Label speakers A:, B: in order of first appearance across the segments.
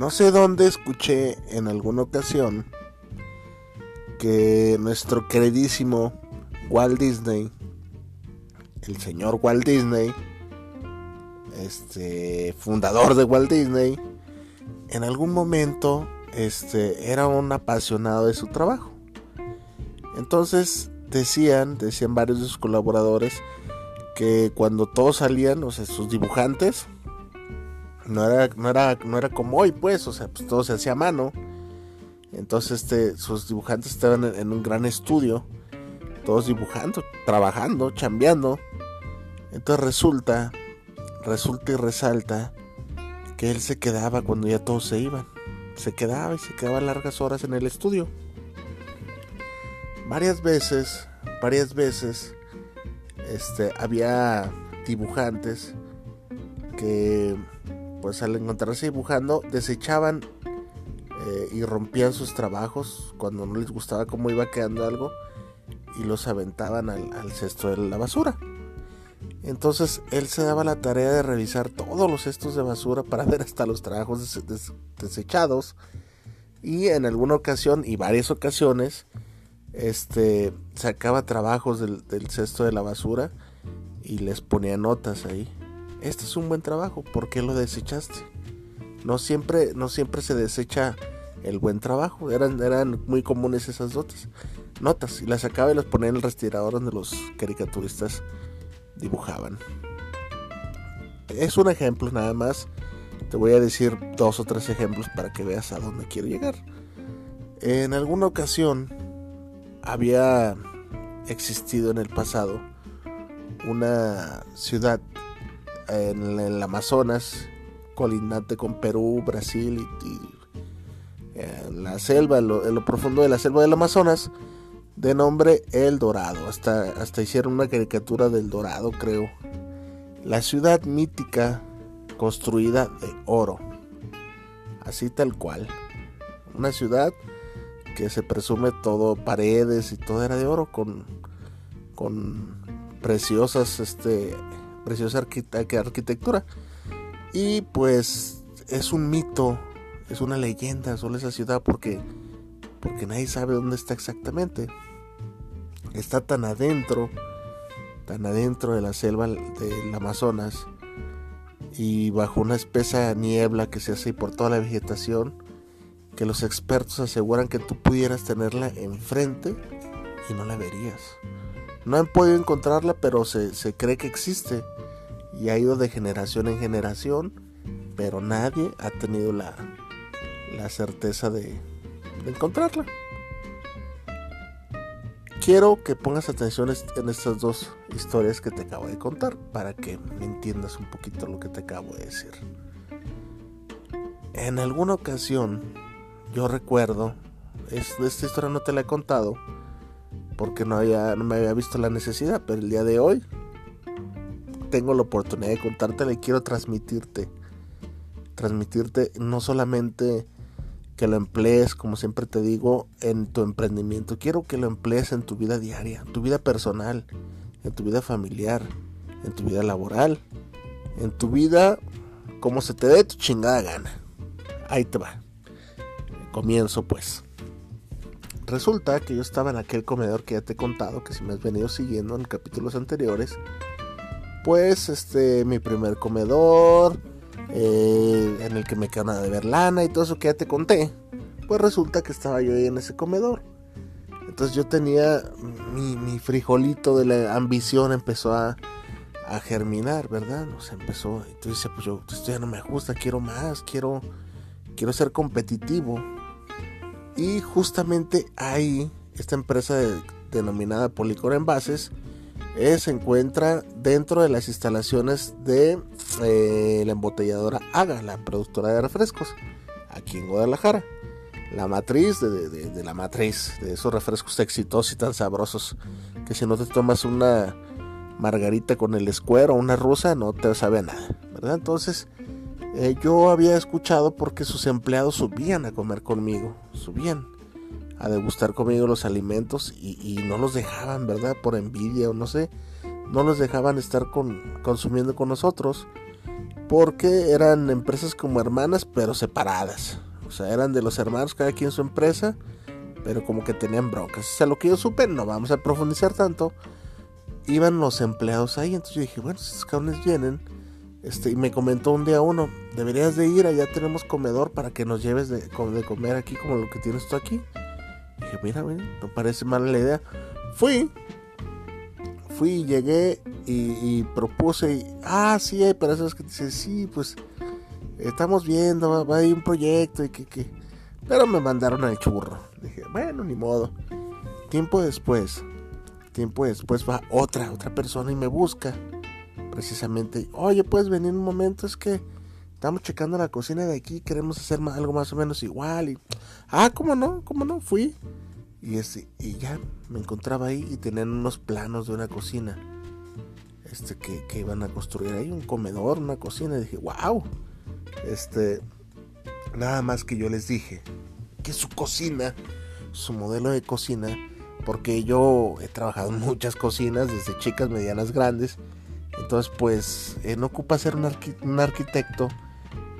A: No sé dónde escuché en alguna ocasión que nuestro queridísimo Walt Disney, el señor Walt Disney, este fundador de Walt Disney, en algún momento este era un apasionado de su trabajo. Entonces decían, decían varios de sus colaboradores que cuando todos salían, o sea, sus dibujantes, no era, no era, no era como hoy, pues, o sea, pues todo se hacía a mano. Entonces, este, sus dibujantes estaban en, un gran estudio, todos dibujando, trabajando, chambeando. Entonces resulta, resulta y resalta que él se quedaba cuando ya todos se iban. Se quedaba y se quedaba largas horas en el estudio. Varias veces, varias veces, este, había dibujantes que pues al encontrarse dibujando desechaban eh, y rompían sus trabajos cuando no les gustaba cómo iba quedando algo y los aventaban al, cesto de la basura. Entonces él se daba la tarea de revisar todos los cestos de basura para ver hasta los trabajos desechados y en alguna ocasión y varias ocasiones este sacaba trabajos del, del cesto de la basura y les ponía notas ahí este es un buen trabajo, ¿por qué lo desechaste? No siempre, no siempre se desecha el buen trabajo, eran, eran muy comunes esas notas, notas, y las sacaba y las ponía en el respirador donde los caricaturistas dibujaban. Es un ejemplo nada más, te voy a decir dos o tres ejemplos para que veas a dónde quiero llegar. En alguna ocasión había existido en el pasado una ciudad en el Amazonas, colindante con Perú, Brasil y, en la selva, en lo, profundo de la selva del Amazonas, de nombre El Dorado. Hasta, hasta hicieron una caricatura del Dorado, creo. La ciudad mítica construida de oro. Así tal cual. Una ciudad que se presume todo, paredes y todo era de oro con, con preciosas este, preciosa arquitectura. Y pues es un mito, es una leyenda solo esa ciudad porque, porque nadie sabe dónde está exactamente. Está tan adentro, tan adentro de la selva del Amazonas y bajo una espesa niebla que se hace por toda la vegetación que los expertos aseguran que tú pudieras tenerla enfrente y no la verías. No han podido encontrarla, pero se, cree que existe y ha ido de generación en generación, pero nadie ha tenido la, la certeza de, encontrarla. Quiero que pongas atención en estas dos historias que te acabo de contar para que me entiendas un poquito lo que te acabo de decir. En alguna ocasión, yo recuerdo, esta historia no te la he contado, porque no, había, no me había visto la necesidad, pero el día de hoy tengo la oportunidad de contártela y quiero transmitirte, transmitirte no solamente que lo emplees, como siempre te digo, en tu emprendimiento, quiero que lo emplees en tu vida diaria, en tu vida personal, en tu vida familiar, en tu vida laboral, en tu vida como se te dé tu chingada gana. Ahí te va. Comienzo pues. Resulta que yo estaba en aquel comedor que ya te he contado, que si me has venido siguiendo en capítulos anteriores, pues este, mi primer comedor, eh, en el que me quedan de ver lana y todo eso que ya te conté, pues resulta que estaba yo ahí en ese comedor. Entonces yo tenía mi, frijolito de la ambición empezó a, germinar, ¿verdad? O sea, empezó, entonces pues yo, esto ya no me gusta, quiero más, quiero, quiero ser competitivo. Y justamente ahí, esta empresa denominada Policor Envases, eh, se encuentra dentro de las instalaciones de eh, la embotelladora Aga, la productora de refrescos, aquí en Guadalajara. La matriz de, la matriz de esos refrescos exitosos y tan sabrosos que si no te tomas una margarita con el escuero o una rusa no te sabe a nada, ¿verdad? Entonces eh, yo había escuchado porque sus empleados subían a comer conmigo, subían a degustar conmigo los alimentos y, no los dejaban, ¿verdad? Por envidia o no sé, no los dejaban estar con, consumiendo con nosotros porque eran empresas como hermanas pero separadas. O sea, eran de los hermanos, cada quien su empresa, pero como que tenían broncas. O sea, lo que yo supe, no vamos a profundizar tanto, iban los empleados ahí. Entonces yo dije, bueno, si estos cabrones vienen, este, y me comentó un día uno, deberías de ir, allá tenemos comedor para que nos lleves de, de comer aquí como lo que tienes tú aquí. Dije, mira, no parece mala la idea. Fui, fui, llegué y, propuse, y, ah, sí, hay personas que dicen, sí, pues estamos viendo, va, ir un proyecto y que, que... Pero me mandaron al churro. Dije, bueno, ni modo. Tiempo después, tiempo después va otra, otra persona y me busca. Precisamente, oye, puedes venir un momento, es que estamos checando la cocina de aquí, queremos hacer algo más o menos igual. Y, ah, ¿cómo no? ¿Cómo no? Fui. Y, y ya me encontraba ahí y tenían unos planos de una cocina. Este, que, que iban a construir ahí, un comedor, una cocina. Y dije, wow. Este, nada más que yo les dije que su cocina, su modelo de cocina, porque yo he trabajado en muchas cocinas, desde chicas, medianas, grandes. Entonces, pues, eh, no ocupa ser un, arquitecto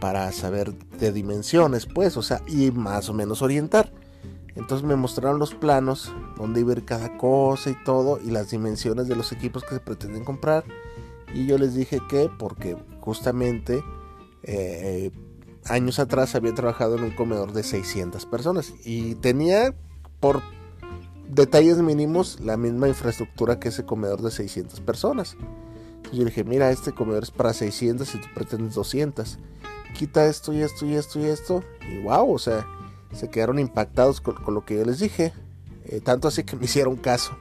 A: para saber de dimensiones, pues, o sea, y más o menos orientar. Entonces me mostraron los planos, donde iba a ir cada cosa y todo, y las dimensiones de los equipos que se pretenden comprar. Y yo les dije que, porque justamente eh, años atrás había trabajado en un comedor de 600 personas y tenía por detalles mínimos la misma infraestructura que ese comedor de 600 personas. Yo dije, mira, este comedor es para 600 y tú pretendes 200 quita esto y esto y esto y esto. Y wow, o sea, se quedaron impactados con, lo que yo les dije. Eh, tanto así que me hicieron caso,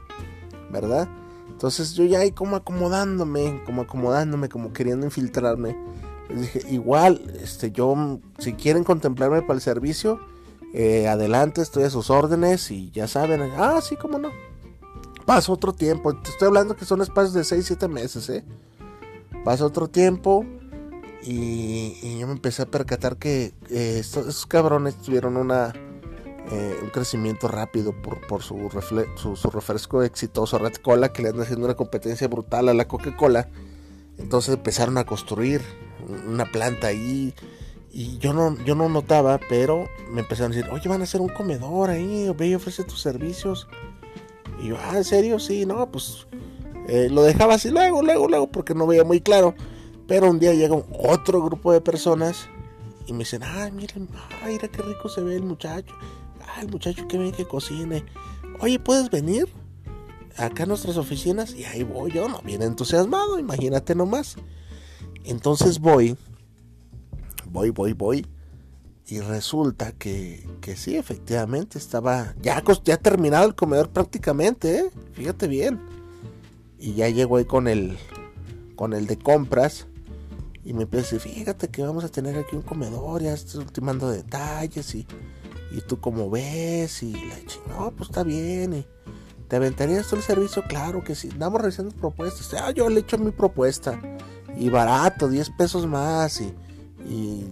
A: ¿verdad? Entonces yo ya ahí como acomodándome, como acomodándome, como queriendo infiltrarme. Les dije, igual, este, yo, si quieren contemplarme para el servicio, eh, adelante, estoy a sus órdenes y ya saben, ah, sí, cómo no. Pasa otro tiempo, te estoy hablando que son espacios de 6, 7 meses, ¿eh? Pasa otro tiempo, y, yo me empecé a percatar que estos, esos cabrones tuvieron una, eh, un crecimiento rápido por, por su, su, refresco exitoso Red Cola, que le andan haciendo una competencia brutal a la Coca-Cola. Entonces empezaron a construir una planta ahí. Y yo no, yo no notaba, pero me empezaron a decir, oye, van a hacer un comedor ahí, ve y ofrece tus servicios. Y yo, ah, ¿en serio? Sí, no, pues eh, lo dejaba así luego, luego, luego, porque no veía muy claro. Pero un día llega otro grupo de personas y me dicen, ay, miren, ay, mira qué rico se ve el muchacho. Ay, el muchacho que viene que cocine. Oye, ¿puedes venir? Acá a nuestras oficinas. Y ahí voy yo, no, bien entusiasmado, imagínate nomás. Entonces voy, voy, voy, voy. Y resulta que, que sí, efectivamente, estaba ya, ya terminado el comedor prácticamente, ¿eh? fíjate bien. Y ya llego ahí con el, con el de compras y me empieza fíjate que vamos a tener aquí un comedor, ya estoy ultimando detalles y, y tú como ves y la no, pues está bien y te aventarías todo el servicio, claro que sí, andamos revisando propuestas, ah, yo le echo mi propuesta. Y barato, 10 pesos más y, y,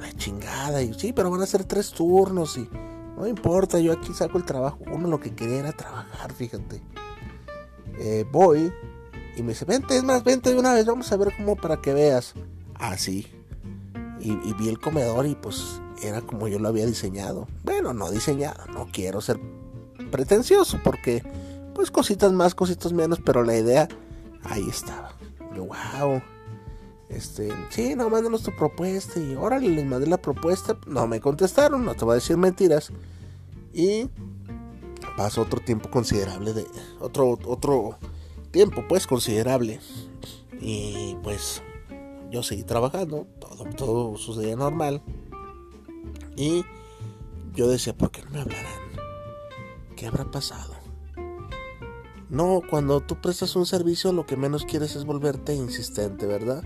A: la chingada y sí, pero van a ser tres turnos y no importa, yo aquí saco el trabajo, uno lo que quería era trabajar, fíjate. Eh, voy y me dice, vente, es más, vente de una vez, vamos a ver cómo para que veas. Así. Ah, y, vi el comedor y pues era como yo lo había diseñado. Bueno, no diseñado, no quiero ser pretencioso porque pues cositas más, cositas menos, pero la idea ahí estaba. Yo, wow. Este, sí, no, mándanos tu propuesta. Y órale, les mandé la propuesta. No me contestaron, no te voy a decir mentiras. Y pasó otro tiempo considerable de otro otro tiempo pues considerable y pues yo seguí trabajando todo todo sucedía normal y yo decía por qué no me hablarán qué habrá pasado no cuando tú prestas un servicio lo que menos quieres es volverte insistente verdad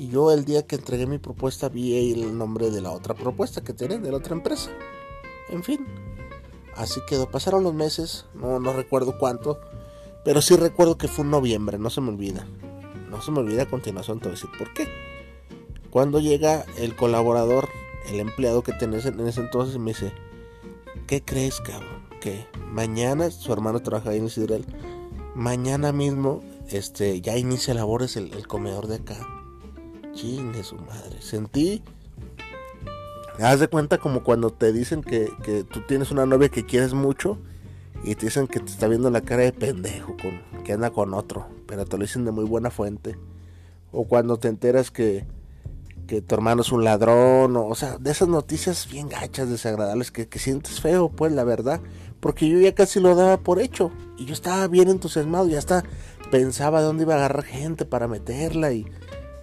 A: y yo el día que entregué mi propuesta vi el nombre de la otra propuesta que tienen de la otra empresa en fin Así quedó. Pasaron los meses, no, no recuerdo cuánto, pero sí recuerdo que fue en noviembre, no se me olvida. No se me olvida a continuación, te voy a decir por qué. Cuando llega el colaborador, el empleado que tenés en ese entonces, me dice, ¿qué crees, cabrón? Que mañana, su hermano trabaja ahí en el mañana mismo este, ya inicia labores el, el comedor de acá. Chingue su madre. Sentí Haz de cuenta como cuando te dicen que, tú tienes una novia que quieres mucho y te dicen que te está viendo la cara de pendejo, con, que anda con otro, pero te lo dicen de muy buena fuente. O cuando te enteras que, que tu hermano es un ladrón, o, sea, de esas noticias bien gachas, desagradables, que, que sientes feo, pues la verdad. Porque yo ya casi lo daba por hecho. Y yo estaba bien entusiasmado, ya hasta pensaba dónde iba a agarrar gente para meterla y,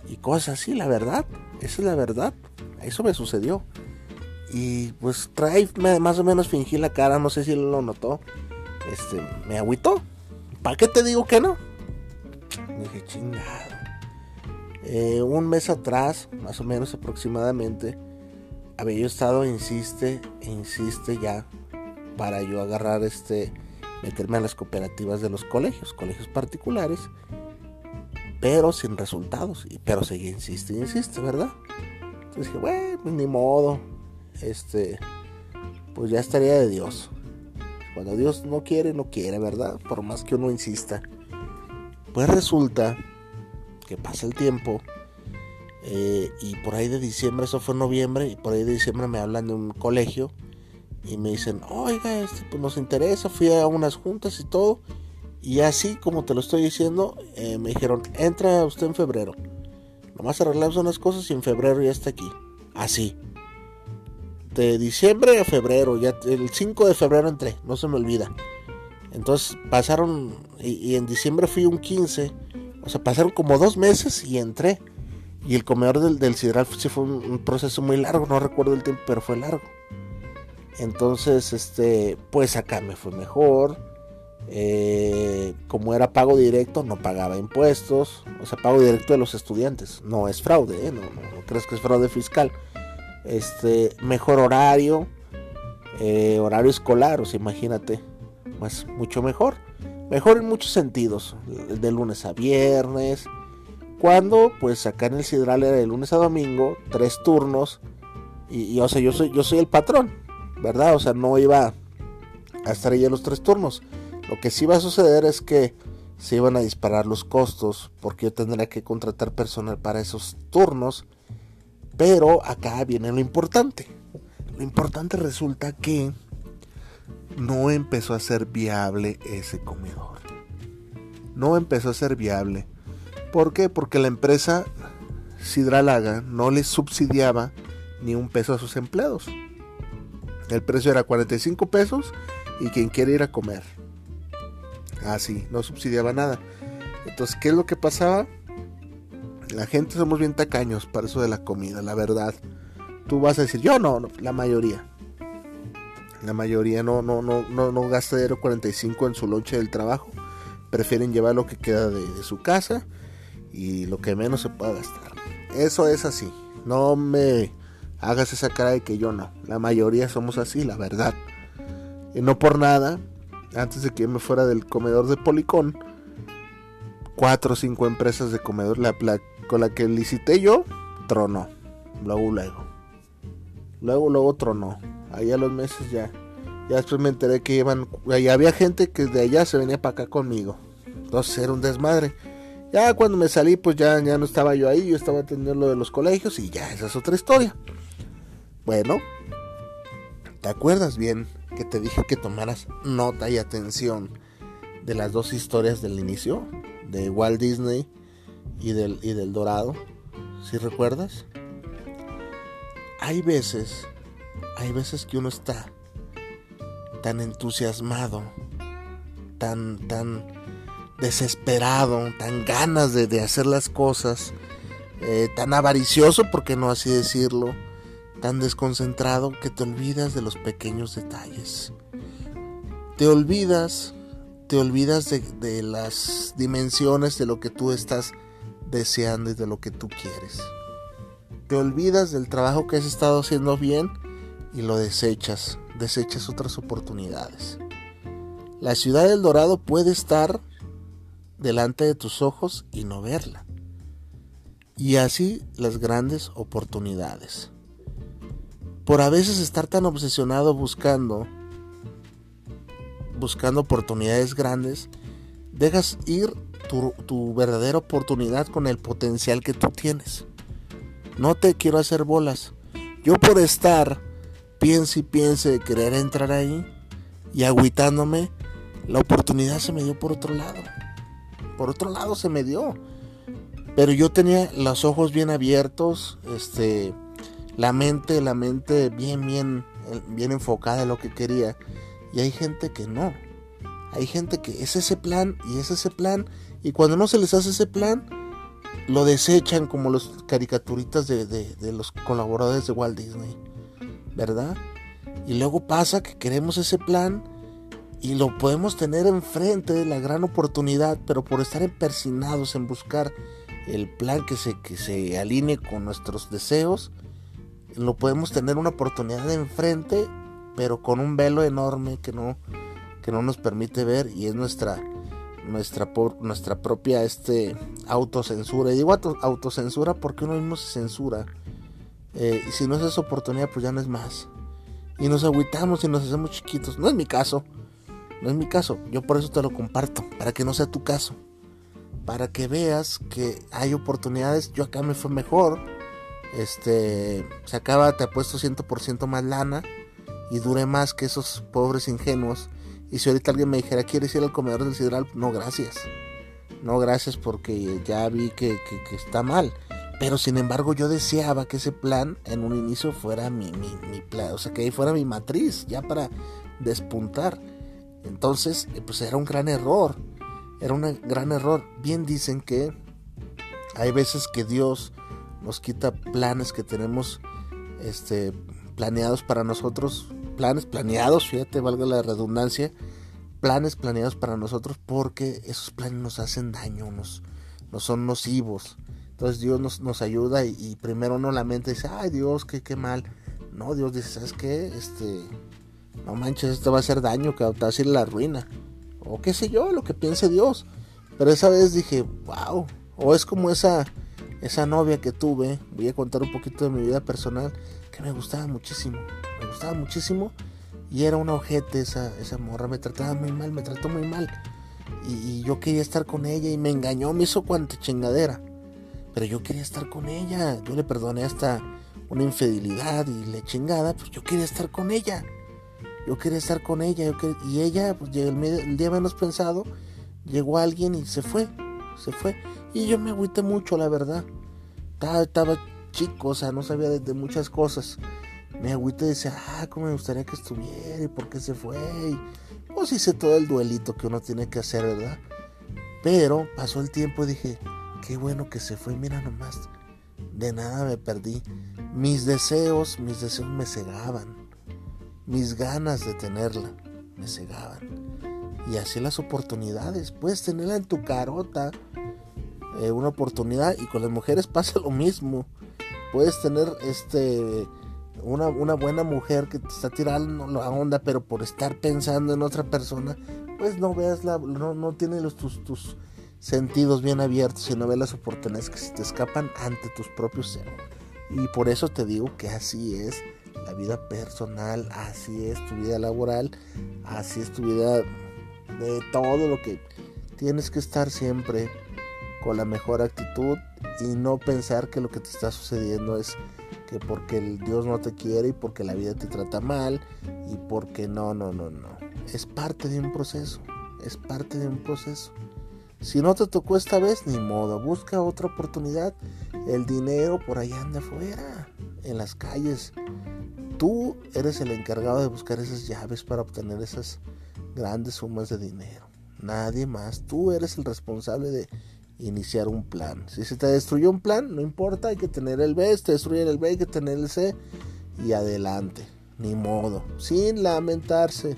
A: y cosas así, la verdad. Esa es la verdad. Eso me sucedió. Y pues trae más o menos fingí la cara, no sé si lo notó. Este, me agüitó. ¿Para qué te digo que no? dije, chingado. Eh, un mes atrás, más o menos aproximadamente, había estado, insiste, insiste ya, para yo agarrar este, meterme a las cooperativas de los colegios, colegios particulares, pero sin resultados. Pero seguí, insiste, insiste, ¿verdad? Entonces dije, bueno, pues ni modo, este, pues ya estaría de Dios. Cuando Dios no quiere, no quiere, ¿verdad? Por más que uno insista. Pues resulta que pasa el tiempo eh, y por ahí de diciembre, eso fue noviembre, y por ahí de diciembre me hablan de un colegio y me dicen, oiga, este, pues nos interesa, fui a unas juntas y todo. Y así como te lo estoy diciendo, eh, me dijeron, entra usted en febrero. Nomás arreglamos unas cosas y en febrero ya está aquí. Así de diciembre a febrero, ya el 5 de febrero entré, no se me olvida. Entonces pasaron, y, en diciembre fui un 15, o sea, pasaron como dos meses y entré. Y el comedor del, del sí fue un, proceso muy largo, no recuerdo el tiempo, pero fue largo. Entonces, este, pues acá me fue mejor. Eh, como era pago directo, no pagaba impuestos. O sea, pago directo de los estudiantes. No es fraude, ¿eh? no, crees que es fraude fiscal este mejor horario, eh, horario escolar, o sea, imagínate, más mucho mejor, mejor en muchos sentidos, de lunes a viernes, cuando pues acá en el Sidral era de lunes a domingo, tres turnos, y, o sea, yo soy, yo soy el patrón, ¿verdad? O sea, no iba a estar ahí en los tres turnos. Lo que sí va a suceder es que se iban a disparar los costos, porque yo tendría que contratar personal para esos turnos pero acá viene lo importante. Lo importante resulta que no empezó a ser viable ese comedor. No empezó a ser viable. ¿Por qué? Porque la empresa Sidralaga no le subsidiaba ni un peso a sus empleados. El precio era 45 pesos y quien quiere ir a comer. Así, ah, no subsidiaba nada. Entonces, ¿qué es lo que pasaba? La gente somos bien tacaños para eso de la comida, la verdad. Tú vas a decir, yo no, la mayoría. La mayoría no, no, no, no, no gasta 45 en su lonche del trabajo. Prefieren llevar lo que queda de, su casa y lo que menos se pueda gastar. Eso es así. No me hagas esa cara de que yo no. La mayoría somos así, la verdad. Y no por nada, antes de que me fuera del comedor de Policón, cuatro o cinco empresas de comedor, con la que licité yo, tronó. Luego, luego. Luego, luego tronó. Ahí a los meses ya. Ya después me enteré que iban. Ahí había gente que de allá se venía para acá conmigo. Entonces era un desmadre. Ya cuando me salí, pues ya, ya no estaba yo ahí. Yo estaba atendiendo lo de los colegios y ya, esa es otra historia. Bueno, ¿te acuerdas bien que te dije que tomaras nota y atención de las dos historias del inicio? De Walt Disney y del, y del dorado, si recuerdas. Hay veces, hay veces que uno está tan entusiasmado tan, tan desesperado, tan ganas de, hacer las cosas, eh, tan avaricioso, por qué no así decirlo, tan desconcentrado que te olvidas de los pequeños detalles. Te olvidas, te olvidas de, de las dimensiones de lo que tú estás deseando y de lo que tú quieres. Te olvidas del trabajo que has estado haciendo bien y lo desechas, desechas otras oportunidades. La ciudad del Dorado puede estar delante de tus ojos y no verla. Y así las grandes oportunidades. Por a veces estar tan obsesionado buscando buscando oportunidades grandes, dejas ir tu, verdadera oportunidad con el potencial que tú tienes. No te quiero hacer bolas. Yo por estar piense y piense de querer entrar ahí y agüitándome, la oportunidad se me dio por otro lado. Por otro lado se me dio. Pero yo tenía los ojos bien abiertos, este, la mente, la mente bien, bien, bien enfocada en lo que quería. Y hay gente que no. Hay gente que es ese plan y es ese plan. Y cuando no se les hace ese plan, lo desechan como los caricaturitas de, los colaboradores de Walt Disney, ¿verdad? Y luego pasa que queremos ese plan y lo podemos tener enfrente de la gran oportunidad, pero por estar empersinados en buscar el plan que se, que se alinee con nuestros deseos, lo podemos tener una oportunidad enfrente, pero con un velo enorme que no, que no nos permite ver y es nuestra nuestra, nuestra propia este, autocensura. Y digo autocensura porque uno mismo se censura. Eh, y si no es esa oportunidad, pues ya no es más. Y nos agüitamos y nos hacemos chiquitos. No es mi caso. No es mi caso. Yo por eso te lo comparto. Para que no sea tu caso. Para que veas que hay oportunidades. Yo acá me fue mejor. Este. Se acaba, te apuesto 100% más lana. Y dure más que esos pobres ingenuos y si ahorita alguien me dijera, ¿quieres ir al comedor del Sidral? No, gracias. No, gracias porque ya vi que, está mal. Pero sin embargo yo deseaba que ese plan en un inicio fuera mi, mi, plan, o sea, que ahí fuera mi matriz, ya para despuntar. Entonces, eh, pues era un gran error, era un gran error. Bien dicen que hay veces que Dios nos quita planes que tenemos este, planeados para nosotros planes planeados, fíjate, valga la redundancia, planes planeados para nosotros porque esos planes nos hacen daño, nos, son nocivos. Entonces Dios nos, nos ayuda y, primero uno la mente dice, ay Dios, qué, qué mal. No, Dios dice, ¿sabes qué? Este, no manches, esto va a hacer daño, que va a ser la ruina. O qué sé yo, lo que piense Dios. Pero esa vez dije, wow. O es como esa, esa novia que tuve, voy a contar un poquito de mi vida personal, que me gustaba muchísimo me gustaba muchísimo y era una ojete esa, esa morra, me trataba muy mal, me trató muy mal. Y, yo quería estar con ella y me engañó, me hizo cuanta chingadera. Pero yo quería estar con ella, yo le perdoné hasta una infidelidad y le chingada, pues yo quería estar con ella. Yo quería estar con ella y ella, pues el, día menos pensado, llegó alguien y se fue, se fue. Y yo me agüité mucho, la verdad. Estaba, chico, o sea, no sabía de muchas cosas me agüité y decía, ah, cómo me gustaría que estuviera y por qué se fue. Y pues hice todo el duelito que uno tiene que hacer, ¿verdad? Pero pasó el tiempo y dije, qué bueno que se fue, mira nomás, de nada me perdí. Mis deseos, mis deseos me cegaban. Mis ganas de tenerla me cegaban. Y así las oportunidades, puedes tenerla en tu carota, eh, una oportunidad, y con las mujeres pasa lo mismo. Puedes tener este una, buena mujer que te está tirando la onda, pero por estar pensando en otra persona, pues no veas la, no, no tiene los, tus, tus sentidos bien abiertos y no las oportunidades que se te escapan ante tus propios seres. Y por eso te digo que así es la vida personal, así es tu vida laboral, así es tu vida de todo lo que tienes que estar siempre con la mejor actitud y no pensar que lo que te está sucediendo es que porque el Dios no te quiere y porque la vida te trata mal y porque no, no, no, no. Es parte de un proceso, es parte de un proceso. Si no te tocó esta vez, ni modo, busca otra oportunidad. El dinero por ahí anda afuera, en las calles. Tú eres el encargado de buscar esas llaves para obtener esas grandes sumas de dinero. Nadie más. Tú eres el responsable de iniciar un plan. Si se te destruyó un plan, no importa, hay que tener el B, si te destruyen el B, hay que tener el C y adelante. Ni modo, sin lamentarse.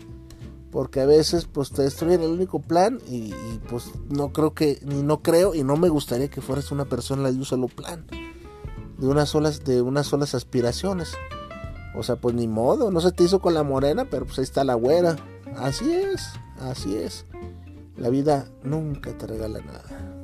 A: Porque a veces pues te destruyen el único plan y, pues no creo que, ni no creo y no me gustaría que fueras una persona de un solo plan. De unas solas, de unas solas aspiraciones. O sea, pues ni modo, no se te hizo con la morena, pero pues ahí está la güera. Así es, así es. La vida nunca te regala nada.